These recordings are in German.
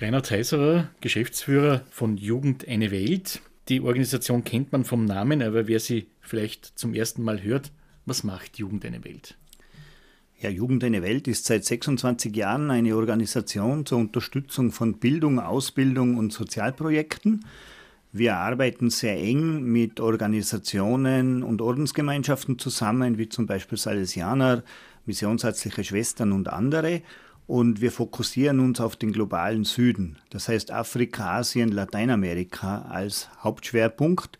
Reinhard Heiserer, Geschäftsführer von Jugend eine Welt. Die Organisation kennt man vom Namen, aber wer sie vielleicht zum ersten Mal hört, was macht Jugend eine Welt? Ja, Jugend eine Welt ist seit 26 Jahren eine Organisation zur Unterstützung von Bildung, Ausbildung und Sozialprojekten. Wir arbeiten sehr eng mit Organisationen und Ordensgemeinschaften zusammen, wie zum Beispiel Salesianer, Missionsärztliche Schwestern und andere. Und wir fokussieren uns auf den globalen Süden, das heißt Afrika, Asien, Lateinamerika als Hauptschwerpunkt.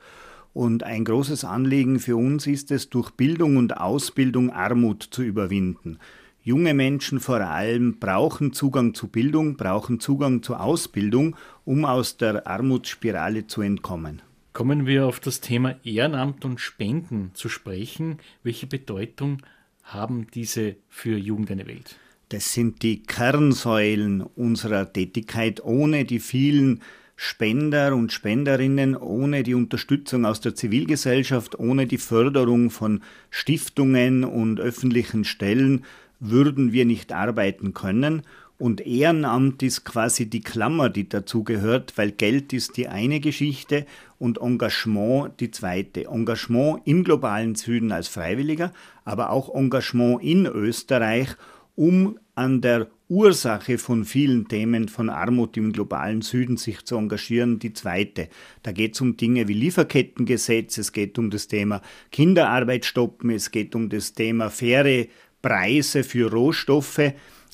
Und ein großes Anliegen für uns ist es, durch Bildung und Ausbildung Armut zu überwinden. Junge Menschen vor allem brauchen Zugang zu Bildung, brauchen Zugang zu Ausbildung, um aus der Armutsspirale zu entkommen. Kommen wir auf das Thema Ehrenamt und Spenden zu sprechen. Welche Bedeutung haben diese für Jugend eine Welt? Das sind die Kernsäulen unserer Tätigkeit. Ohne die vielen Spender und Spenderinnen, ohne die Unterstützung aus der Zivilgesellschaft, ohne die Förderung von Stiftungen und öffentlichen Stellen würden wir nicht arbeiten können. Und Ehrenamt ist quasi die Klammer, die dazu gehört, weil Geld ist die eine Geschichte und Engagement die zweite. Engagement im globalen Süden als Freiwilliger, aber auch Engagement in Österreich, um an der Ursache von vielen Themen von Armut im globalen Süden sich zu engagieren, die zweite. Da geht es um Dinge wie Lieferkettengesetz, es geht um das Thema Kinderarbeit stoppen, es geht um das Thema faire Preise für Rohstoffe.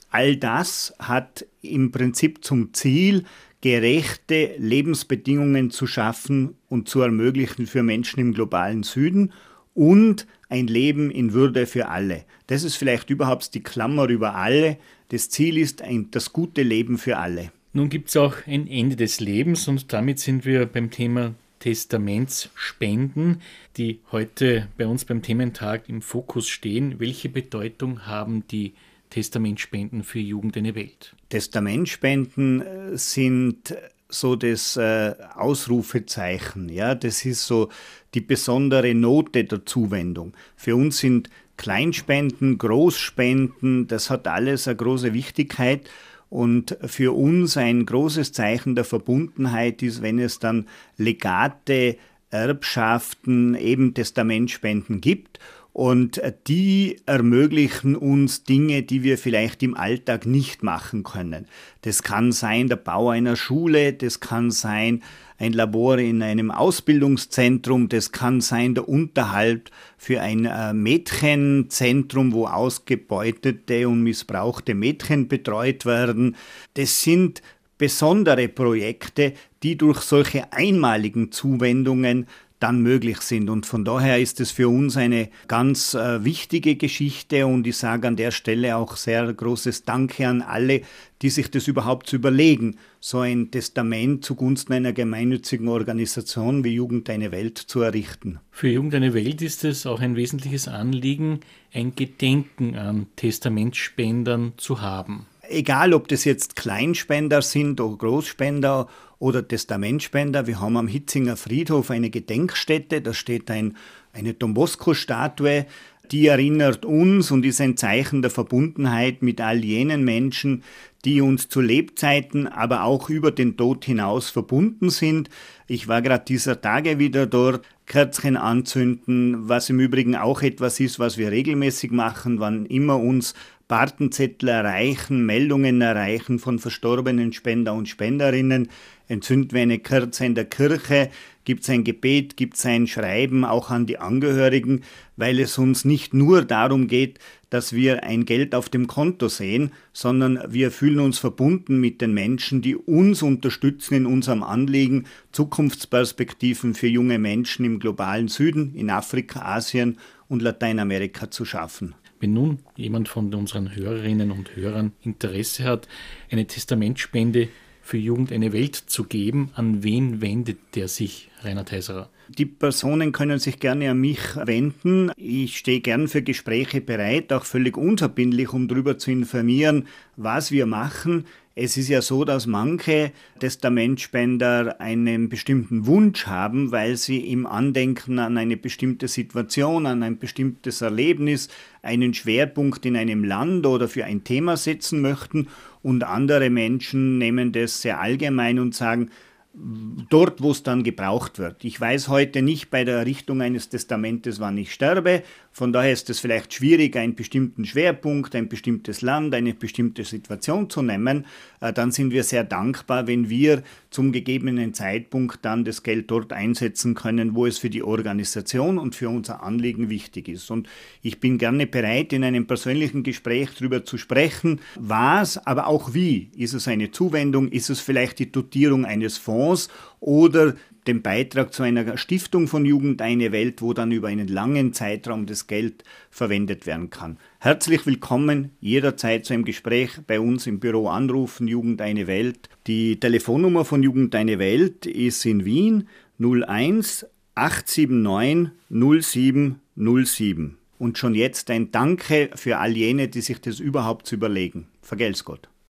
All das hat im Prinzip zum Ziel, gerechte Lebensbedingungen zu schaffen und zu ermöglichen für Menschen im globalen Süden und ein Leben in Würde für alle. Das ist vielleicht überhaupt die Klammer über alle. Das Ziel ist ein, das gute Leben für alle. Nun gibt es auch ein Ende des Lebens und damit sind wir beim Thema Testamentsspenden, die heute bei uns beim Thementag im Fokus stehen. Welche Bedeutung haben die Testamentspenden für Jugend in der Welt? Testamentspenden äh, sind so das äh, Ausrufezeichen. Ja, das ist so die besondere Note der Zuwendung. Für uns sind Kleinspenden, Großspenden, das hat alles eine große Wichtigkeit und für uns ein großes Zeichen der Verbundenheit ist, wenn es dann Legate, Erbschaften, eben Testamentspenden gibt. Und die ermöglichen uns Dinge, die wir vielleicht im Alltag nicht machen können. Das kann sein der Bau einer Schule, das kann sein ein Labor in einem Ausbildungszentrum, das kann sein der Unterhalt für ein äh, Mädchenzentrum, wo ausgebeutete und missbrauchte Mädchen betreut werden. Das sind besondere Projekte, die durch solche einmaligen Zuwendungen dann möglich sind. Und von daher ist es für uns eine ganz äh, wichtige Geschichte und ich sage an der Stelle auch sehr großes Danke an alle, die sich das überhaupt zu überlegen, so ein Testament zugunsten einer gemeinnützigen Organisation wie Jugend eine Welt zu errichten. Für Jugend eine Welt ist es auch ein wesentliches Anliegen, ein Gedenken an Testamentspendern zu haben egal ob das jetzt Kleinspender sind oder Großspender oder Testamentspender. Wir haben am Hitzinger Friedhof eine Gedenkstätte, da steht ein, eine Don Bosco-Statue, die erinnert uns und ist ein Zeichen der Verbundenheit mit all jenen Menschen, die uns zu Lebzeiten, aber auch über den Tod hinaus verbunden sind. Ich war gerade dieser Tage wieder dort, Kerzen anzünden, was im Übrigen auch etwas ist, was wir regelmäßig machen, wann immer uns Bartenzettel erreichen, Meldungen erreichen von verstorbenen Spender und Spenderinnen, entzünden wir eine Kerze in der Kirche, gibt es ein Gebet, gibt es ein Schreiben auch an die Angehörigen, weil es uns nicht nur darum geht, dass wir ein Geld auf dem Konto sehen, sondern wir fühlen uns verbunden mit den Menschen, die uns unterstützen in unserem Anliegen, Zukunftsperspektiven für junge Menschen im globalen Süden, in Afrika, Asien und Lateinamerika zu schaffen. Wenn nun jemand von unseren Hörerinnen und Hörern Interesse hat, eine Testamentspende für Jugend eine Welt zu geben, an wen wendet der sich, Reinhard Heiserer? Die Personen können sich gerne an mich wenden. Ich stehe gern für Gespräche bereit, auch völlig unverbindlich, um darüber zu informieren, was wir machen. Es ist ja so, dass manche Testamentspender einen bestimmten Wunsch haben, weil sie im Andenken an eine bestimmte Situation, an ein bestimmtes Erlebnis einen Schwerpunkt in einem Land oder für ein Thema setzen möchten und andere Menschen nehmen das sehr allgemein und sagen, dort, wo es dann gebraucht wird. Ich weiß heute nicht bei der Errichtung eines Testamentes, wann ich sterbe. Von daher ist es vielleicht schwierig, einen bestimmten Schwerpunkt, ein bestimmtes Land, eine bestimmte Situation zu nennen. Äh, dann sind wir sehr dankbar, wenn wir zum gegebenen Zeitpunkt dann das Geld dort einsetzen können, wo es für die Organisation und für unser Anliegen wichtig ist. Und ich bin gerne bereit, in einem persönlichen Gespräch darüber zu sprechen, was, aber auch wie. Ist es eine Zuwendung? Ist es vielleicht die Dotierung eines Fonds oder den Beitrag zu einer Stiftung von Jugend eine Welt, wo dann über einen langen Zeitraum das Geld verwendet werden kann. Herzlich willkommen jederzeit zu einem Gespräch bei uns im Büro anrufen, Jugend eine Welt. Die Telefonnummer von Jugend eine Welt ist in Wien 01 879 0707. Und schon jetzt ein Danke für all jene, die sich das überhaupt überlegen. Vergelt's Gott.